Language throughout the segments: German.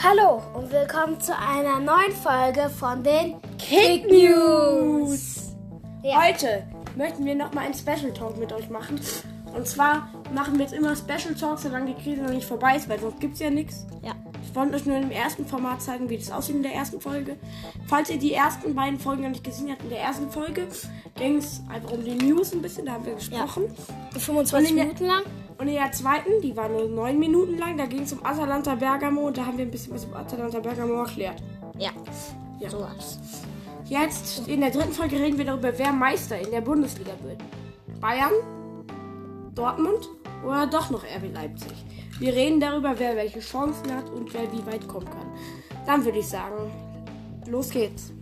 Hallo und willkommen zu einer neuen Folge von den Kick News. Ja. Heute möchten wir nochmal einen Special Talk mit euch machen. Und zwar machen wir jetzt immer Special Talks, solange die Krise noch nicht vorbei ist, weil sonst gibt es ja nichts. Ja. Ich wollte euch nur im ersten Format zeigen, wie das aussieht in der ersten Folge. Falls ihr die ersten beiden Folgen noch nicht gesehen habt, in der ersten Folge ging es einfach um die News ein bisschen, da haben wir gesprochen. Ja. 25 Minuten lang. Und in der zweiten, die war nur 9 Minuten lang, da ging es um Atalanta Bergamo und da haben wir ein bisschen was über Atalanta Bergamo erklärt. Ja. Ja. So was. Jetzt in der dritten Folge reden wir darüber, wer Meister in der Bundesliga wird. Bayern, Dortmund oder doch noch RB Leipzig. Wir reden darüber, wer welche Chancen hat und wer wie weit kommen kann. Dann würde ich sagen, los geht's.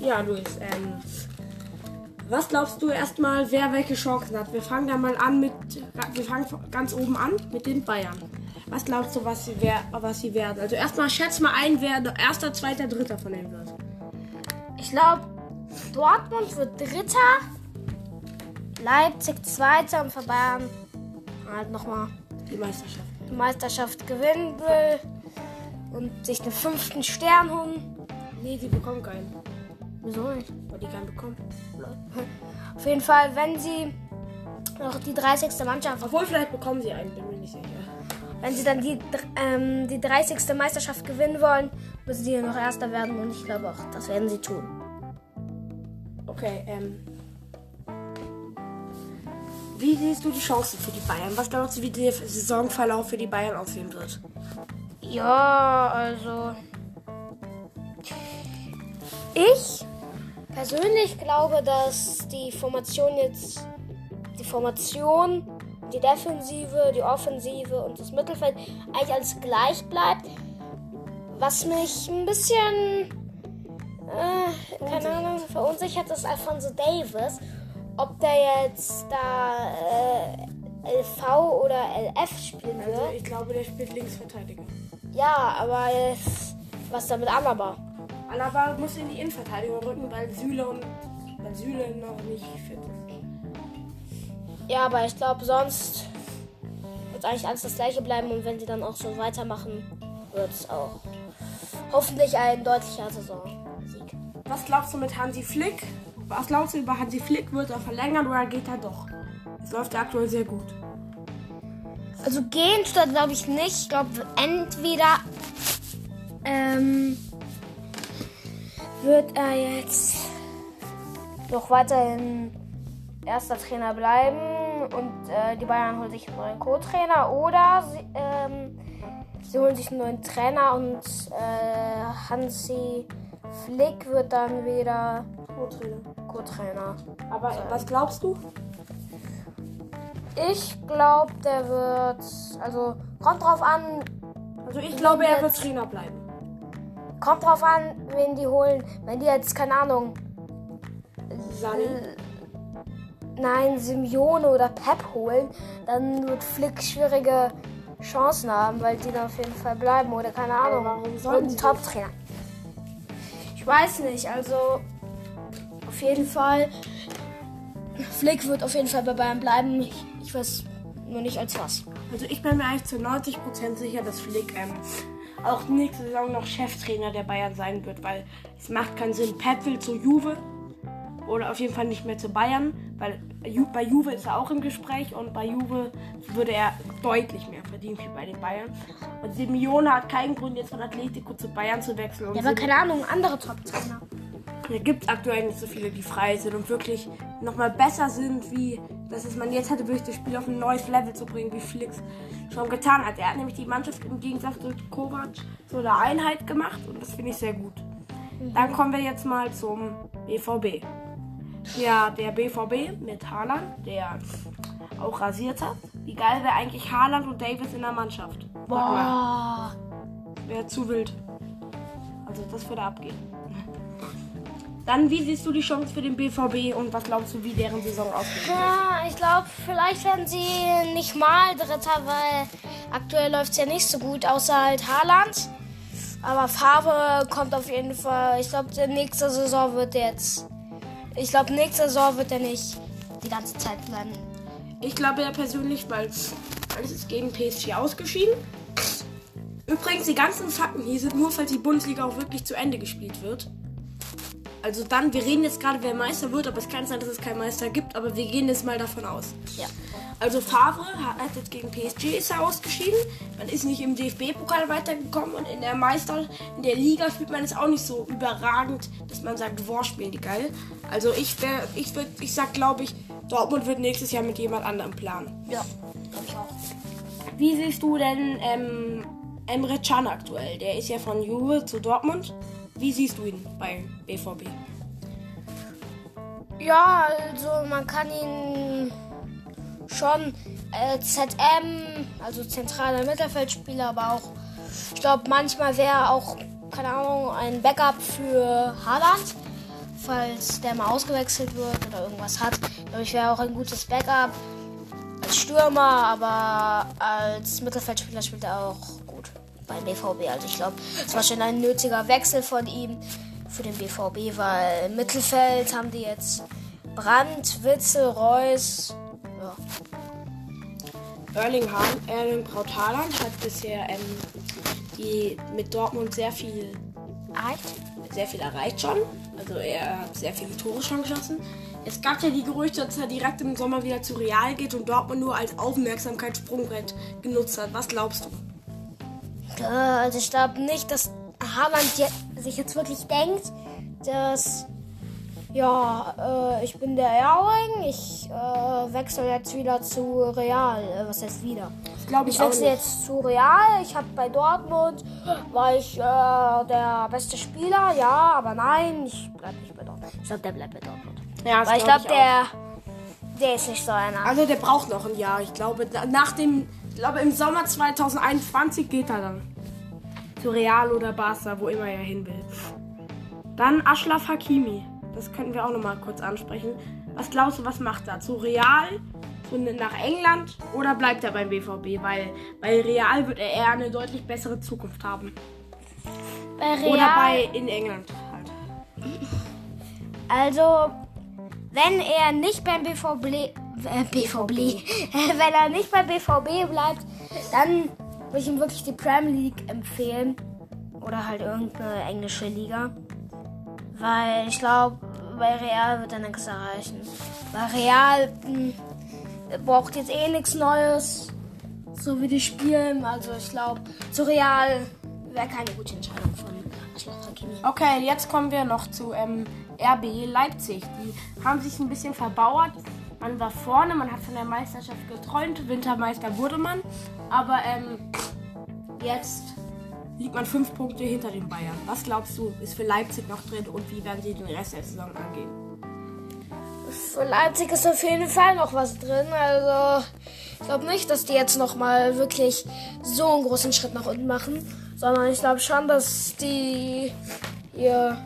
Ja, Luis, ähm, was glaubst du erstmal, wer welche Chancen hat? Wir fangen da mal an mit, wir fangen ganz oben an mit den Bayern. Was glaubst du, was sie, wer, was sie werden? Also erstmal schätz mal ein, wer der erster, zweiter, dritter von denen wird. Ich glaube, Dortmund wird dritter, Leipzig zweiter und für Bayern halt nochmal die Meisterschaft. Die Meisterschaft gewinnen will und sich den fünften Stern holen. Nee, sie bekommen keinen. Wieso nicht? Weil die keinen bekommen. Auf jeden Fall, wenn sie noch die 30. Mannschaft. Obwohl, vielleicht bekommen sie einen, bin mir nicht sicher. Wenn sie dann die, ähm, die 30. Meisterschaft gewinnen wollen, müssen sie noch Erster werden und ich glaube auch, das werden sie tun. Okay, ähm. Wie siehst du die Chancen für die Bayern? Was glaubst du, wie der Saisonverlauf für die Bayern aussehen wird? Ja, also. Ich persönlich glaube, dass die Formation jetzt. Die Formation, die Defensive, die Offensive und das Mittelfeld eigentlich alles gleich bleibt. Was mich ein bisschen. Äh, keine Ahnung, verunsichert ist Alfonso Davis ob der jetzt da äh, LV oder LF spielen wird. Also ich glaube, der spielt Linksverteidiger. Ja, aber jetzt, was da mit Alaba? Alaba muss in die Innenverteidigung rücken, weil Süle und weil Süle noch nicht fit ist. Ja, aber ich glaube, sonst wird eigentlich alles das gleiche bleiben und wenn sie dann auch so weitermachen, wird es auch hoffentlich ein deutlicher Saisonsieg. Was glaubst du mit Hansi Flick? Was glaubst du über Hansi Flick? Wird er verlängern oder geht er doch? Es läuft aktuell sehr gut. Also gehen tut er glaube ich nicht. Ich glaube entweder ähm, wird er jetzt noch weiterhin erster Trainer bleiben und äh, die Bayern holen sich einen neuen Co-Trainer oder sie, ähm, sie, holen sich einen neuen Trainer und äh, Hansi Flick wird dann wieder Co-Trainer. Co-Trainer. Aber sein. was glaubst du? Ich glaube, der wird. Also, kommt drauf an. Also, ich glaube, er wird Trainer bleiben. Kommt drauf an, wen die holen. Wenn die jetzt, keine Ahnung. Sani? Äh, nein, Simeone oder Pep holen, dann wird Flick schwierige Chancen haben, weil die dann auf jeden Fall bleiben. Oder keine Ahnung. Warum sollen und Top-Trainer. Ich weiß nicht, also auf jeden Fall. Flick wird auf jeden Fall bei Bayern bleiben. Ich, ich weiß nur nicht als was. Also ich bin mir eigentlich zu 90% sicher, dass Flick ähm, auch nächste Saison noch Cheftrainer der Bayern sein wird, weil es macht keinen Sinn. Pep will zu Juve oder auf jeden Fall nicht mehr zu Bayern, weil bei Juve ist er auch im Gespräch und bei Juve würde er deutlich mehr verdienen wie bei den Bayern. Und Simeone hat keinen Grund jetzt von Atletico zu Bayern zu wechseln. Ja, aber keine Ahnung, andere Top-Trainer. Es gibt aktuell nicht so viele, die frei sind und wirklich nochmal besser sind, wie das es man jetzt hatte, wirklich das Spiel auf ein neues Level zu bringen, wie Flix schon getan hat. Er hat nämlich die Mannschaft im Gegensatz zu Kovac so eine Einheit gemacht und das finde ich sehr gut. Mhm. Dann kommen wir jetzt mal zum BVB. Ja, der BVB mit Haaland, der auch rasiert hat. Wie geil wäre eigentlich Haaland und Davis in der Mannschaft? Boah. Wäre zu wild. Also das würde abgehen. Dann, wie siehst du die Chance für den BVB und was glaubst du, wie deren Saison ausgeht? Ja, ich glaube, vielleicht werden sie nicht mal Dritter, weil aktuell läuft es ja nicht so gut, außer halt Haaland. Aber Farbe kommt auf jeden Fall. Ich glaube, nächste Saison wird jetzt. Ich glaube, nächste Saison wird er nicht die ganze Zeit bleiben. Ich glaube ja persönlich, weil alles ist gegen PSG ausgeschieden. Übrigens, die ganzen Fakten hier sind nur, falls die Bundesliga auch wirklich zu Ende gespielt wird. Also dann, wir reden jetzt gerade, wer Meister wird, aber es kann sein, dass es keinen Meister gibt, aber wir gehen jetzt mal davon aus. Ja. Also Favre hat jetzt gegen PSG ist er ausgeschieden. Man ist nicht im DFB-Pokal weitergekommen und in der Meister, in der Liga spielt man es auch nicht so überragend, dass man sagt, boah, spielen die geil. Also ich wär, ich würd, ich sag, glaube ich, Dortmund wird nächstes Jahr mit jemand anderem planen. Ja, glaube ich auch. Wie siehst du denn ähm, Emre Can aktuell? Der ist ja von Juve zu Dortmund. Wie siehst du ihn bei BVB? Ja, also man kann ihn schon äh, ZM, also zentraler Mittelfeldspieler, aber auch, ich glaube, manchmal wäre auch, keine Ahnung, ein Backup für Haaland, falls der mal ausgewechselt wird oder irgendwas hat. Ich glaube, ich wäre auch ein gutes Backup als Stürmer, aber als Mittelfeldspieler spielt er auch beim BVB. Also ich glaube, es war schon ein nötiger Wechsel von ihm für den BVB, weil im Mittelfeld haben die jetzt Brandt, Witzel, Reus. Ja. Erling, Haaland, Erling Braut Haaland hat bisher ähm, die mit Dortmund sehr viel Erreicht? sehr viel erreicht schon. Also er hat sehr viele Tore schon geschossen. Es gab ja die Gerüchte, dass er direkt im Sommer wieder zu Real geht und Dortmund nur als Aufmerksamkeitssprungbrett genutzt hat. Was glaubst du? Äh, Also ich glaube nicht, dass Haaland sich jetzt wirklich denkt, dass ja, äh, ich bin der Erling, ich äh, wechsle jetzt wieder zu Real. Äh, was heißt wieder? Das glaube ich, Ich wechsle jetzt zu Real. Ich habe bei Dortmund war ich äh, der beste Spieler, ja, aber nein, ich bleib nicht bei Dortmund. Ich glaube, der bleibt bei Dortmund. Ja, das Weil ich glaub glaube, auch. der, der ist nicht so einer. Also der braucht noch ein Jahr. Ich glaube, na- nach dem, ich glaube im Sommer 2021 geht er dann. Zu Real oder Barca, wo immer er hin will. Dann Ashraf Hakimi. Das könnten wir auch noch mal kurz ansprechen. Was glaubst du, was macht er? Zu Real? Zu, nach England? Oder bleibt er beim BVB? Weil bei Real wird er eher eine deutlich bessere Zukunft haben. bei Real, Oder bei in England halt. Also, wenn er nicht beim BVB, BVB, wenn er nicht beim BVB bleibt, dann würde ich ihm wirklich die Premier League empfehlen. Oder halt irgendeine englische Liga. Weil ich glaube, bei Real wird er nichts erreichen. Bei Real mh, braucht jetzt eh nichts Neues. So wie die spielen. Also ich glaube, zu Real wäre keine gute Entscheidung von. Okay, jetzt kommen wir noch zu ähm, RB Leipzig. Die haben sich ein bisschen verbauert. Man war vorne, man hat von der Meisterschaft geträumt. Wintermeister wurde man. Aber ähm, jetzt liegt man fünf Punkte hinter den Bayern. Was glaubst du, ist für Leipzig noch drin und wie werden sie den Rest der Saison angehen? Für Leipzig ist auf jeden Fall noch was drin. Also ich glaube nicht, dass die jetzt noch mal wirklich so einen großen Schritt nach unten machen, sondern ich glaube schon, dass die hier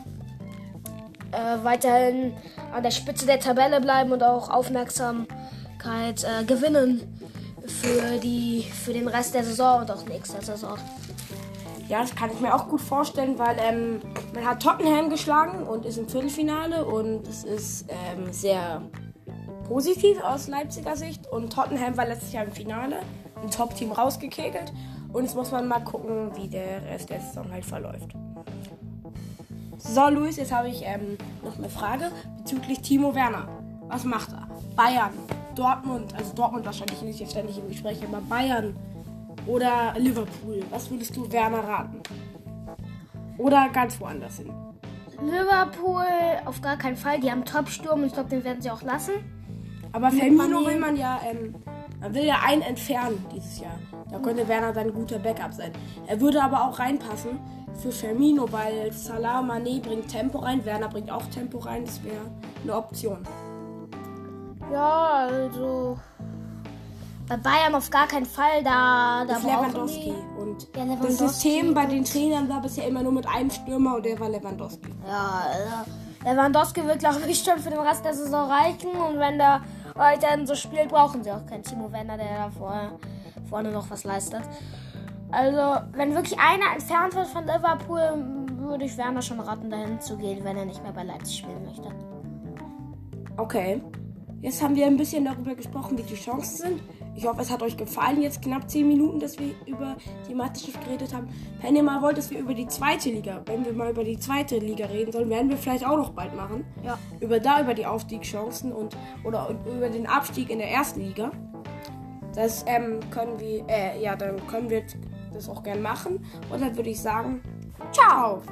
äh, weiterhin an der Spitze der Tabelle bleiben und auch Aufmerksamkeit äh, gewinnen für die für den Rest der Saison und auch nächste Saison. Ja, das kann ich mir auch gut vorstellen, weil ähm, man hat Tottenham geschlagen und ist im Viertelfinale und es ist ähm, sehr positiv aus Leipziger Sicht. Und Tottenham war letztes Jahr im Finale, ein Top-Team rausgekegelt. Und jetzt muss man mal gucken, wie der Rest der Saison halt verläuft. So, Luis, jetzt habe ich ähm, noch eine Frage bezüglich Timo Werner. Was macht er? Bayern, Dortmund, also Dortmund wahrscheinlich nicht jetzt ständig im Gespräch, aber Bayern oder Liverpool. Was würdest du Werner raten? Oder ganz woanders hin? Liverpool auf gar keinen Fall. Die haben Top-Sturm und ich glaube, den werden sie auch lassen. Aber Firmino will man ja, ähm, man will ja einen entfernen dieses Jahr. Da könnte Werner dann ein guter Backup sein. Er würde aber auch reinpassen für Firmino, weil Salah Mané bringt Tempo rein, Werner bringt auch Tempo rein. Das wäre eine Option. Ja, also bei Bayern auf gar keinen Fall. Da, da Das ist Lewandowski. die- Und Ja, das Lewandowski. System bei den Trainern war bisher immer nur mit einem Stürmer und der war Lewandowski. Ja, also Lewandowski wird, glaube ich, schon für den Rest der Saison reichen. Und wenn der weiterhin so spielt, brauchen sie auch keinen Timo Werner, der da vorne noch was leistet. Also, wenn wirklich einer entfernt wird von Liverpool, würde ich Werner schon raten, dahin zu gehen, wenn er nicht mehr bei Leipzig spielen möchte. Okay. Jetzt haben wir ein bisschen darüber gesprochen, wie die Chancen sind. Ich hoffe, es hat euch gefallen, jetzt knapp 10 Minuten, dass wir über die Meisterschaft geredet haben. Wenn ihr mal wollt, dass wir über die zweite Liga, wenn wir mal über die zweite Liga reden sollen, werden wir vielleicht auch noch bald machen. Ja. Über da, über die Aufstiegschancen und oder über den Abstieg in der ersten Liga. Das ähm, können wir, äh, ja, dann können wir das auch gern machen. Und dann würde ich sagen, ciao.